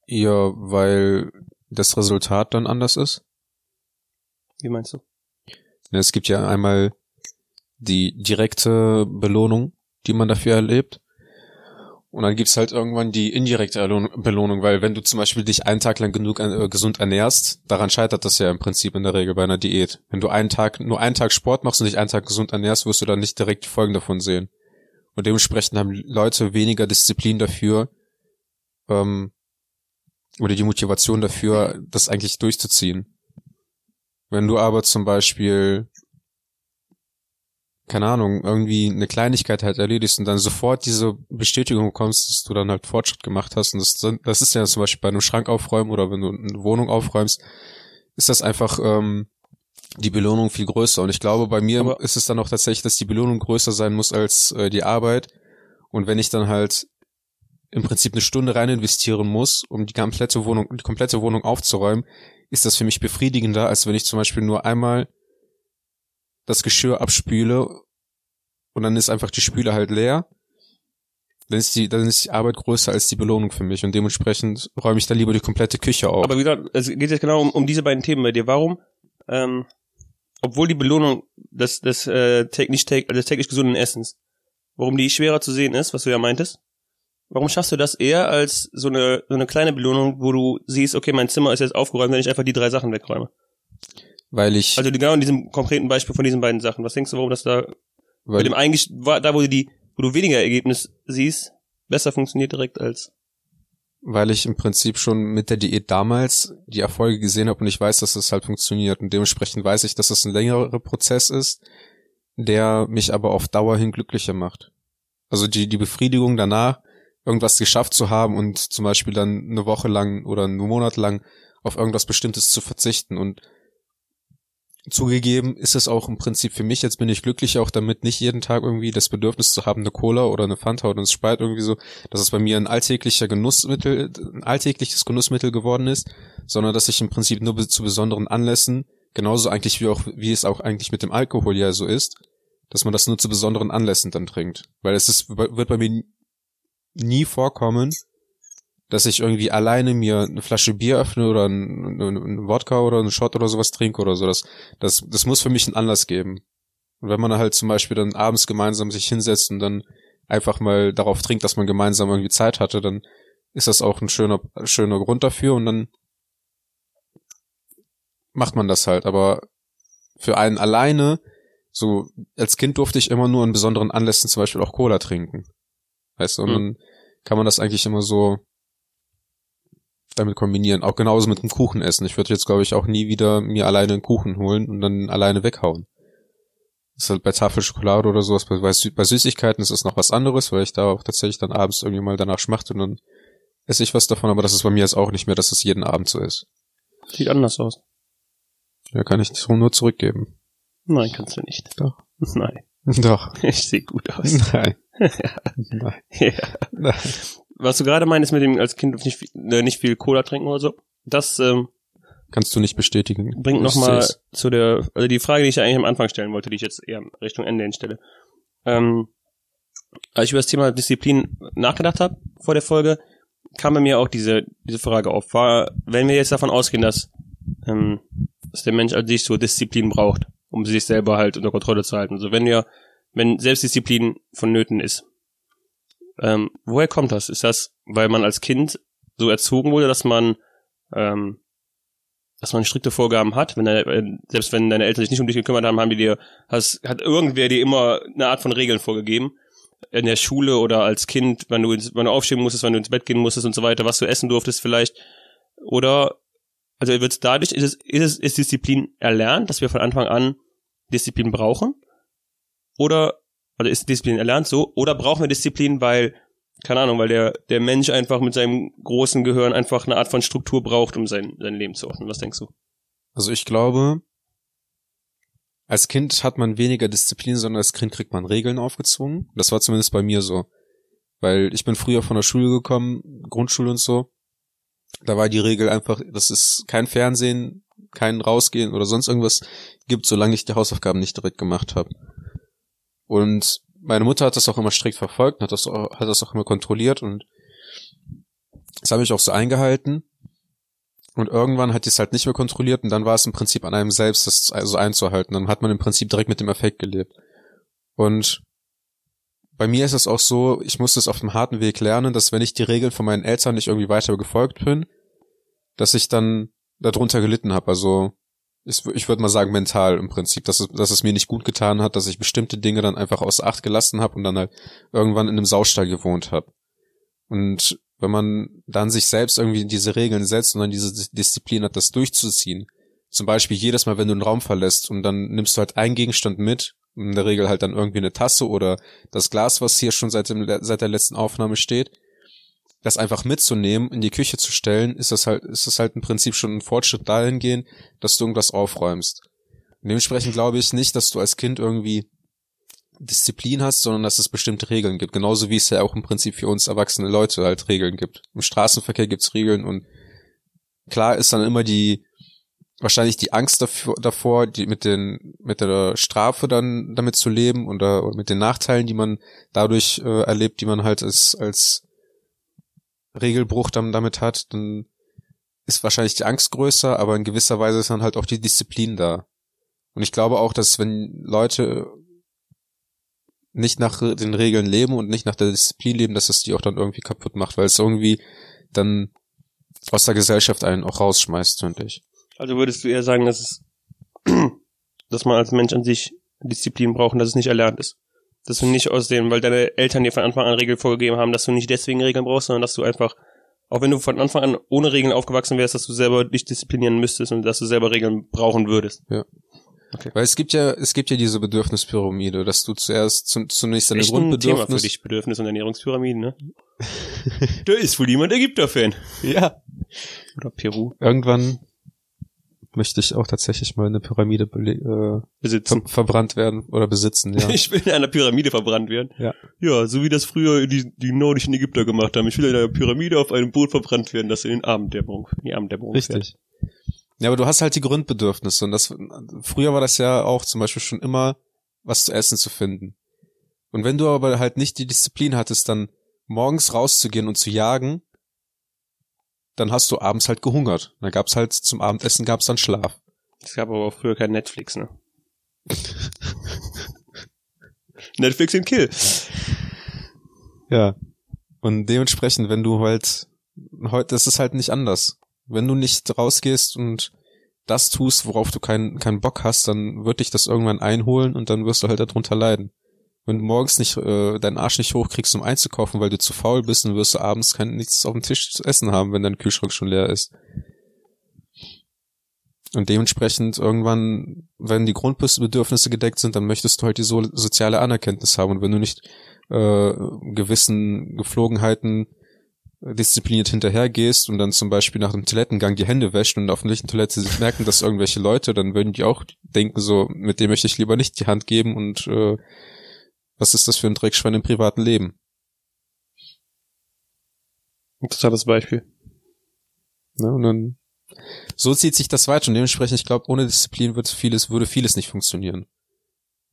Ja, weil das Resultat dann anders ist. Wie meinst du? Es gibt ja einmal die direkte Belohnung, die man dafür erlebt. Und dann gibt's halt irgendwann die indirekte Belohnung, weil wenn du zum Beispiel dich einen Tag lang genug äh, gesund ernährst, daran scheitert das ja im Prinzip in der Regel bei einer Diät. Wenn du einen Tag, nur einen Tag Sport machst und dich einen Tag gesund ernährst, wirst du dann nicht direkt die Folgen davon sehen. Und dementsprechend haben Leute weniger Disziplin dafür, ähm, oder die Motivation dafür, das eigentlich durchzuziehen. Wenn du aber zum Beispiel, keine Ahnung, irgendwie eine Kleinigkeit halt erledigst und dann sofort diese Bestätigung bekommst, dass du dann halt Fortschritt gemacht hast. Und das, das ist ja zum Beispiel bei einem Schrank aufräumen oder wenn du eine Wohnung aufräumst, ist das einfach ähm, die Belohnung viel größer. Und ich glaube, bei mir Aber- ist es dann auch tatsächlich, dass die Belohnung größer sein muss als äh, die Arbeit. Und wenn ich dann halt im Prinzip eine Stunde rein investieren muss, um die komplette Wohnung, die komplette Wohnung aufzuräumen, ist das für mich befriedigender, als wenn ich zum Beispiel nur einmal das Geschirr abspüle und dann ist einfach die Spüle halt leer. Dann ist die, dann ist die Arbeit größer als die Belohnung für mich und dementsprechend räume ich dann lieber die komplette Küche auf. Aber wie gesagt, es geht jetzt genau um, um diese beiden Themen bei dir. Warum, ähm, obwohl die Belohnung des, des, äh, täg- nicht täg, des täglich gesunden Essens, warum die schwerer zu sehen ist, was du ja meintest, warum schaffst du das eher als so eine, so eine kleine Belohnung, wo du siehst, okay, mein Zimmer ist jetzt aufgeräumt, wenn ich einfach die drei Sachen wegräume? weil ich, Also genau in diesem konkreten Beispiel von diesen beiden Sachen. Was denkst du, warum das da weil, dem eigentlich, da wo du die, wo du weniger Ergebnis siehst, besser funktioniert direkt als weil ich im Prinzip schon mit der Diät damals die Erfolge gesehen habe und ich weiß, dass das halt funktioniert und dementsprechend weiß ich, dass das ein längerer Prozess ist, der mich aber auf Dauer hin glücklicher macht. Also die, die Befriedigung danach, irgendwas geschafft zu haben und zum Beispiel dann eine Woche lang oder einen Monat lang auf irgendwas Bestimmtes zu verzichten und zugegeben ist es auch im Prinzip für mich, jetzt bin ich glücklich auch damit, nicht jeden Tag irgendwie das Bedürfnis zu haben, eine Cola oder eine Fanta oder ein Sprite irgendwie so, dass es bei mir ein alltäglicher Genussmittel, ein alltägliches Genussmittel geworden ist, sondern dass ich im Prinzip nur zu besonderen Anlässen, genauso eigentlich wie auch, wie es auch eigentlich mit dem Alkohol ja so ist, dass man das nur zu besonderen Anlässen dann trinkt. Weil es ist, wird bei mir nie vorkommen, dass ich irgendwie alleine mir eine Flasche Bier öffne oder ein, ein, ein Wodka oder einen Shot oder sowas trinke oder so. Das, das, das muss für mich einen Anlass geben. Und wenn man halt zum Beispiel dann abends gemeinsam sich hinsetzt und dann einfach mal darauf trinkt, dass man gemeinsam irgendwie Zeit hatte, dann ist das auch ein schöner, schöner Grund dafür und dann macht man das halt. Aber für einen alleine, so als Kind durfte ich immer nur in besonderen Anlässen zum Beispiel auch Cola trinken. Weißt du, und Hm. dann kann man das eigentlich immer so damit kombinieren. Auch genauso mit dem Kuchen essen. Ich würde jetzt, glaube ich, auch nie wieder mir alleine einen Kuchen holen und dann alleine weghauen. Das ist halt bei Tafel Schokolade oder sowas. Bei, bei Sü- bei Süßigkeiten ist es noch was anderes, weil ich da auch tatsächlich dann abends irgendwie mal danach schmachte und dann esse ich was davon. Aber das ist bei mir jetzt auch nicht mehr, dass es jeden Abend so ist. sieht anders aus. Ja, kann ich so nur zurückgeben. Nein, kannst du nicht. Doch. Nein. Doch. Ich sehe gut aus. Nein. Nein. ja. Nein. Was du gerade meinst mit dem als Kind nicht, viel- äh, nicht viel Cola trinken oder so, das ähm, Kannst du nicht bestätigen. bringt nochmal zu der, also die Frage, die ich ja eigentlich am Anfang stellen wollte, die ich jetzt eher Richtung Ende hinstelle. Ähm, als ich über das Thema Disziplin nachgedacht habe vor der Folge, kam bei mir auch diese, diese Frage auf. War, wenn wir jetzt davon ausgehen, dass, ähm, dass der Mensch an sich so Disziplin braucht, um sich selber halt unter Kontrolle zu halten. Also wenn wir, wenn Selbstdisziplin vonnöten ist, ähm, woher kommt das? Ist das, weil man als Kind so erzogen wurde, dass man ähm, dass man strikte Vorgaben hat, wenn deine, äh, selbst wenn deine Eltern sich nicht um dich gekümmert haben, haben die dir, hast, hat irgendwer dir immer eine Art von Regeln vorgegeben. In der Schule oder als Kind, wenn du, ins, wenn du aufstehen musstest, wenn du ins Bett gehen musstest und so weiter, was du essen durftest vielleicht. Oder, also wird's dadurch, ist es, ist es, ist Disziplin erlernt, dass wir von Anfang an Disziplin brauchen? Oder, also ist Disziplin erlernt so? Oder brauchen wir Disziplin, weil keine Ahnung, weil der, der Mensch einfach mit seinem großen Gehirn einfach eine Art von Struktur braucht, um sein, sein Leben zu ordnen. Was denkst du? Also ich glaube, als Kind hat man weniger Disziplin, sondern als Kind kriegt man Regeln aufgezwungen. Das war zumindest bei mir so. Weil ich bin früher von der Schule gekommen, Grundschule und so. Da war die Regel einfach, dass es kein Fernsehen, kein Rausgehen oder sonst irgendwas gibt, solange ich die Hausaufgaben nicht direkt gemacht habe. Und meine Mutter hat das auch immer strikt verfolgt, hat das auch, hat das auch immer kontrolliert und das habe ich auch so eingehalten. Und irgendwann hat die es halt nicht mehr kontrolliert und dann war es im Prinzip an einem selbst, das also einzuhalten. Dann hat man im Prinzip direkt mit dem Effekt gelebt. Und bei mir ist es auch so, ich musste es auf dem harten Weg lernen, dass wenn ich die Regeln von meinen Eltern nicht irgendwie weiter gefolgt bin, dass ich dann darunter gelitten habe. Also ich, würde mal sagen mental im Prinzip, dass es, dass es mir nicht gut getan hat, dass ich bestimmte Dinge dann einfach außer Acht gelassen habe und dann halt irgendwann in einem Saustall gewohnt habe. Und wenn man dann sich selbst irgendwie diese Regeln setzt und dann diese Dis- Disziplin hat, das durchzuziehen. Zum Beispiel jedes Mal, wenn du einen Raum verlässt und dann nimmst du halt einen Gegenstand mit, in der Regel halt dann irgendwie eine Tasse oder das Glas, was hier schon seit, dem, seit der letzten Aufnahme steht, das einfach mitzunehmen, in die Küche zu stellen, ist das halt, ist das halt im Prinzip schon ein Fortschritt dahingehend, dass du irgendwas aufräumst. Dementsprechend glaube ich nicht, dass du als Kind irgendwie Disziplin hast, sondern dass es bestimmte Regeln gibt. Genauso wie es ja auch im Prinzip für uns erwachsene Leute halt Regeln gibt. Im Straßenverkehr gibt's Regeln und klar ist dann immer die, wahrscheinlich die Angst davor, davor die mit den, mit der Strafe dann damit zu leben oder, oder mit den Nachteilen, die man dadurch äh, erlebt, die man halt als, als Regelbruch dann damit hat, dann ist wahrscheinlich die Angst größer, aber in gewisser Weise ist dann halt auch die Disziplin da. Und ich glaube auch, dass wenn Leute nicht nach den Regeln leben und nicht nach der Disziplin leben, dass es die auch dann irgendwie kaputt macht, weil es irgendwie dann aus der Gesellschaft einen auch rausschmeißt, finde ich. Also würdest du eher sagen, dass es, dass man als Mensch an sich Disziplin braucht und dass es nicht erlernt ist? Dass du nicht aus dem, weil deine Eltern dir von Anfang an Regeln vorgegeben haben, dass du nicht deswegen Regeln brauchst, sondern dass du einfach, auch wenn du von Anfang an ohne Regeln aufgewachsen wärst, dass du selber dich disziplinieren müsstest und dass du selber Regeln brauchen würdest. Weil es gibt ja, es gibt ja diese Bedürfnispyramide, dass du zuerst zu, zunächst deine Echt ein Thema für dich, Bedürfnis- und Ernährungspyramiden, ne? da ist wohl jemand Ägypter-Fan. Ja. Oder Peru. Irgendwann möchte ich auch tatsächlich mal eine Pyramide äh, Besitzen. ver verbrannt werden oder besitzen, ja. Ich will in einer Pyramide verbrannt werden. Ja. Ja, so wie das früher die, die nordischen Ägypter gemacht haben. Ich will in einer Pyramide auf einem Boot verbrannt werden, das in den Abenddämmerung, in die Abenddämmerung fährt. Richtig. Ja, aber du hast halt die Grundbedürfnisse und das früher war das ja auch zum Beispiel schon immer was zu essen zu finden. Und wenn du aber halt nicht die Disziplin hattest, dann morgens rauszugehen und zu jagen, dann hast du abends halt gehungert. Dann gab's halt zum Abendessen gab's dann Schlaf. Es gab aber auch früher kein Netflix, ne? Netflix and Kill. Ja. Und dementsprechend, wenn du halt heute, das ist halt nicht anders. Wenn du nicht rausgehst und das tust, worauf du keinen keinen Bock hast, dann wird dich das irgendwann einholen und dann wirst du halt darunter leiden. Wenn du morgens nicht äh, deinen Arsch nicht hochkriegst, um einzukaufen, weil du zu faul bist, dann wirst du abends kein nichts auf dem Tisch zu essen haben, wenn dein Kühlschrank schon leer ist. Und dementsprechend irgendwann, wenn die Grundbedürfnisse gedeckt sind, dann möchtest du halt die so soziale Anerkenntnis haben. Und wenn du nicht äh, gewissen Geflogenheiten äh, diszipliniert hinterhergehst und dann zum Beispiel nach dem Toilettengang die Hände wäscht und auf der öffentlichen Toilette sich merken, dass irgendwelche Leute, dann würden die auch denken so, mit dem möchte ich lieber nicht die Hand geben und äh, was ist das für ein Dreckschwein im privaten Leben? Interessantes Beispiel. Ne? Und dann so zieht sich das weiter und dementsprechend, ich glaube, ohne Disziplin wird vieles, würde vieles nicht funktionieren.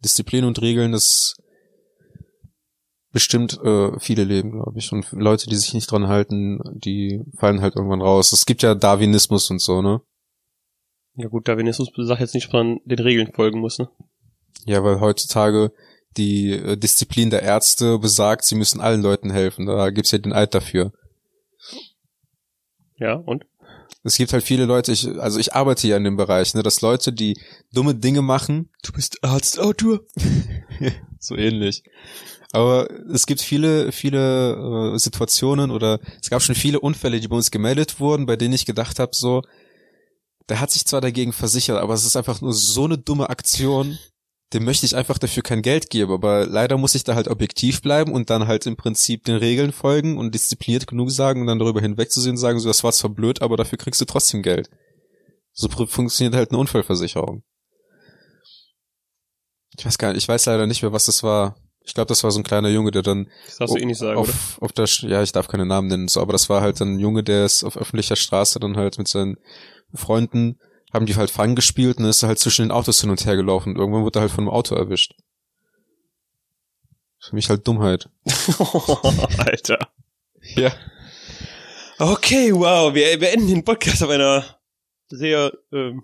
Disziplin und Regeln, das bestimmt äh, viele Leben, glaube ich. Und Leute, die sich nicht dran halten, die fallen halt irgendwann raus. Es gibt ja Darwinismus und so, ne? Ja gut, Darwinismus sagt jetzt nicht, dass man den Regeln folgen muss, ne? Ja, weil heutzutage die äh, Disziplin der Ärzte besagt, sie müssen allen Leuten helfen. Da gibt's ja den Eid dafür. Ja, und? Es gibt halt viele Leute, ich, also ich arbeite ja in dem Bereich, ne, dass Leute, die dumme Dinge machen. Du bist Arzt, Autor. so ähnlich. Aber es gibt viele, viele äh, Situationen oder es gab schon viele Unfälle, die bei uns gemeldet wurden, bei denen ich gedacht habe, so, der hat sich zwar dagegen versichert, aber es ist einfach nur so eine dumme Aktion, dem möchte ich einfach dafür kein Geld geben. Aber leider muss ich da halt objektiv bleiben und dann halt im Prinzip den Regeln folgen und diszipliniert genug sagen und dann darüber hinwegzusehen und sagen, so, das war zwar blöd, aber dafür kriegst du trotzdem Geld. So funktioniert halt eine Unfallversicherung. Ich weiß gar nicht, ich weiß leider nicht mehr, was das war. Ich glaube, das war so ein kleiner Junge, der dann Das darfst du eh nicht sagen, auf, auf der, ja, ich darf keine Namen nennen, so, aber das war halt dann ein Junge, der ist auf öffentlicher Straße dann halt mit seinen Freunden, haben die halt Fang gespielt und dann ist er halt zwischen den Autos hin und her gelaufen und irgendwann wurde er halt von einem Auto erwischt. Für mich halt Dummheit. Alter. Ja. Okay, wow, wir beenden den Podcast auf einer sehr ähm,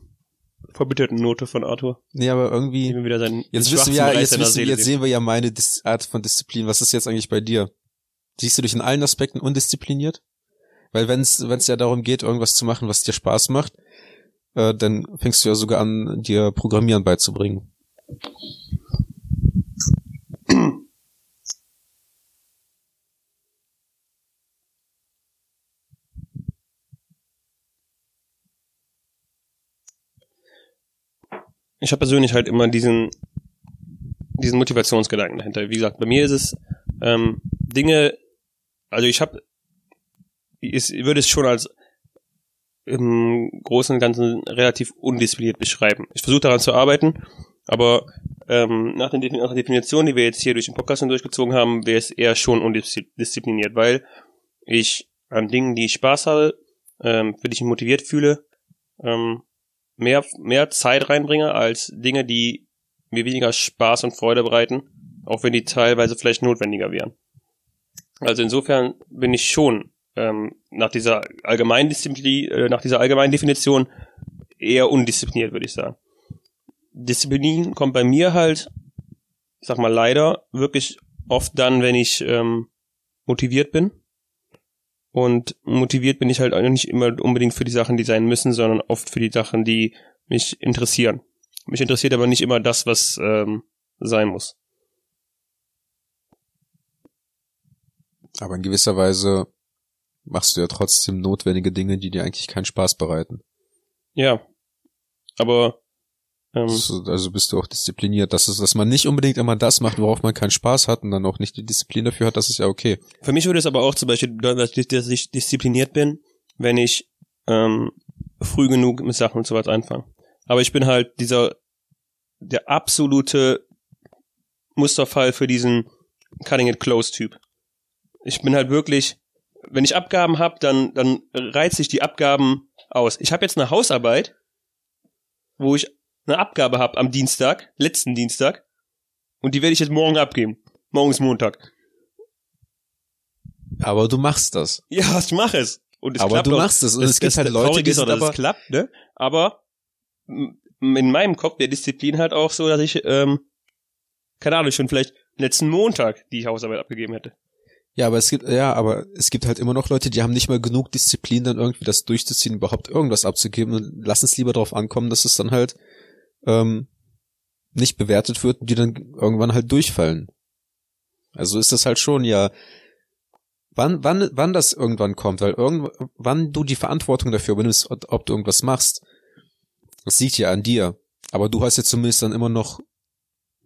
verbitterten Note von Arthur. Nee, aber irgendwie, jetzt wissen wir ja, jetzt, wissen, Seele jetzt sehen. wir ja meine Dis Art von Disziplin. Was ist jetzt eigentlich bei dir? Siehst du dich in allen Aspekten undiszipliniert? Weil wenn es wenn es ja darum geht, irgendwas zu machen, was dir Spaß macht, äh, dann fängst du ja sogar an, dir Programmieren beizubringen. ich habe persönlich halt immer diesen diesen Motivationsgedanken dahinter. Wie gesagt, bei mir ist es ähm, Dinge, also ich habe, ich würde es schon als im Großen und Ganzen relativ undiszipliniert beschreiben. Ich versuche daran zu arbeiten, aber ähm, nach, den, nach der Definition, die wir jetzt hier durch den Podcast durchgezogen haben, wäre es eher schon undiszipliniert, weil ich an Dingen, die ich Spaß habe, ähm, für die ich mich motiviert fühle, ähm, mehr, mehr Zeit reinbringe als Dinge, die mir weniger Spaß und Freude bereiten, auch wenn die teilweise vielleicht notwendiger wären. Also insofern bin ich schon ähm, nach dieser allgemeinen Disziplin, äh, nach dieser allgemeinen Definition eher undiszipliniert, würde ich sagen. Disziplin kommt bei mir halt, ich sag mal leider, wirklich oft dann, wenn ich ähm, motiviert bin. Und motiviert bin ich halt auch nicht immer unbedingt für die Sachen, die sein müssen, sondern oft für die Sachen, die mich interessieren. Mich interessiert aber nicht immer das, was ähm, sein muss. Aber in gewisser Weise machst du ja trotzdem notwendige Dinge, die dir eigentlich keinen Spaß bereiten. Ja. Aber ähm, So, Also bist du auch diszipliniert. Das ist, dass man nicht unbedingt immer das macht, worauf man keinen Spaß hat und dann auch nicht die Disziplin dafür hat, das ist ja okay. Für mich würde es aber auch zum Beispiel bedeuten, dass ich, dass ich diszipliniert bin, wenn ich ähm, früh genug mit Sachen und so was anfange. Aber ich bin halt dieser der absolute Musterfall für diesen Cutting It Close Typ. Ich bin halt wirklich, wenn ich Abgaben habe, dann dann reize ich die Abgaben aus. Ich habe jetzt eine Hausarbeit, wo ich eine Abgabe habe am Dienstag, letzten Dienstag, und die werde ich jetzt morgen abgeben. Morgen ist Montag. Aber du machst das. Ja, ich mache es. Und es Aber klappt du auch. machst es. Und Das- es gibt halt Leute, die sind aber, es klappt, ne? Aber in meinem Kopf der Disziplin halt auch so, dass ich, ähm, keine Ahnung, schon vielleicht letzten Montag die Hausarbeit abgegeben hätte. Ja, aber es gibt, ja, aber es gibt halt immer noch Leute, die haben nicht mal genug Disziplin, dann irgendwie das durchzuziehen, überhaupt irgendwas abzugeben und lassen es lieber darauf ankommen, dass es dann halt, ähm, nicht bewertet wird und die dann irgendwann halt durchfallen. Also ist das halt schon, ja, wann, wann, wann das irgendwann kommt, weil irgendwann du die Verantwortung dafür übernimmst, ob du irgendwas machst, das liegt ja an dir. Aber du hast ja zumindest dann immer noch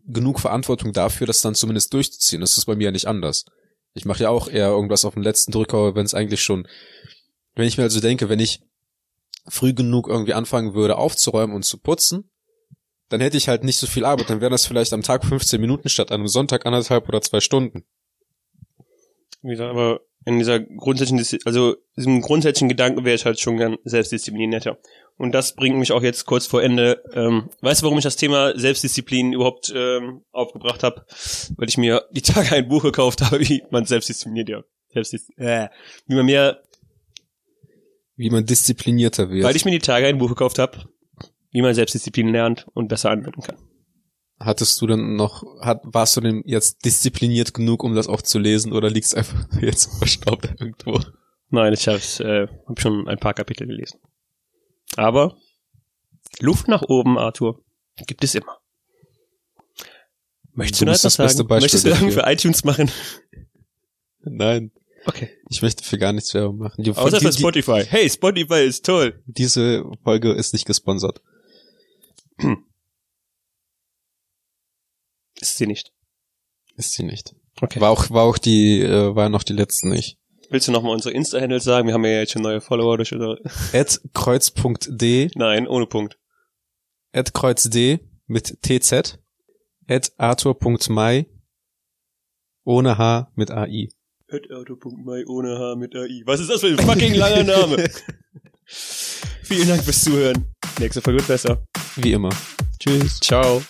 genug Verantwortung dafür, das dann zumindest durchzuziehen. Das ist bei mir ja nicht anders. Ich mache ja auch eher irgendwas auf den letzten Drücker, wenn es eigentlich schon, wenn ich mir also denke, wenn ich früh genug irgendwie anfangen würde aufzuräumen und zu putzen, dann hätte ich halt nicht so viel Arbeit. Dann wären das vielleicht am Tag 15 Minuten statt einem Sonntag anderthalb oder zwei Stunden. Wie gesagt, aber in dieser grundsätzlichen, also diesem grundsätzlichen Gedanken wäre ich halt schon gern selbstdisziplinierter. Und das bringt mich auch jetzt kurz vor Ende. Ähm, weißt du, warum ich das Thema Selbstdisziplin überhaupt ähm, aufgebracht habe? Weil ich mir die Tage ein Buch gekauft habe, wie man selbstdiszipliniert, ja. Selbstdis äh, wie man mehr, Wie man disziplinierter wird. weil ich mir die Tage ein Buch gekauft habe, wie man Selbstdisziplin lernt und besser anwenden kann. Hattest du dann noch, hat, warst du denn jetzt diszipliniert genug, um das auch zu lesen, oder liegt's einfach jetzt verstaubt irgendwo? Nein, ich habe äh, hab schon ein paar Kapitel gelesen. Aber Luft nach oben, Arthur, gibt es immer. Möchtest du, Du noch etwas das beste sagen? Möchtest du Werbung für iTunes machen? Nein, Okay. ich möchte für gar nichts Werbung machen. Die, Außer die, für die, Spotify. Hey, Spotify ist toll. diese Folge ist nicht gesponsert. Ist sie nicht. Ist sie nicht. Okay. War auch, war auch die, äh, war noch die letzten nicht. Willst du nochmal unsere Insta-Handles sagen? Wir haben ja jetzt schon neue Follower durch unsere... At kreuz.d, Nein, ohne Punkt. at kreuzd mit tz, at arthur.mai, ohne h mit ai. Auto.mai ohne H mit AI. Was ist das für ein fucking langer Name? Vielen Dank fürs Zuhören. Nächste Folge wird besser. Wie immer. Tschüss. Ciao.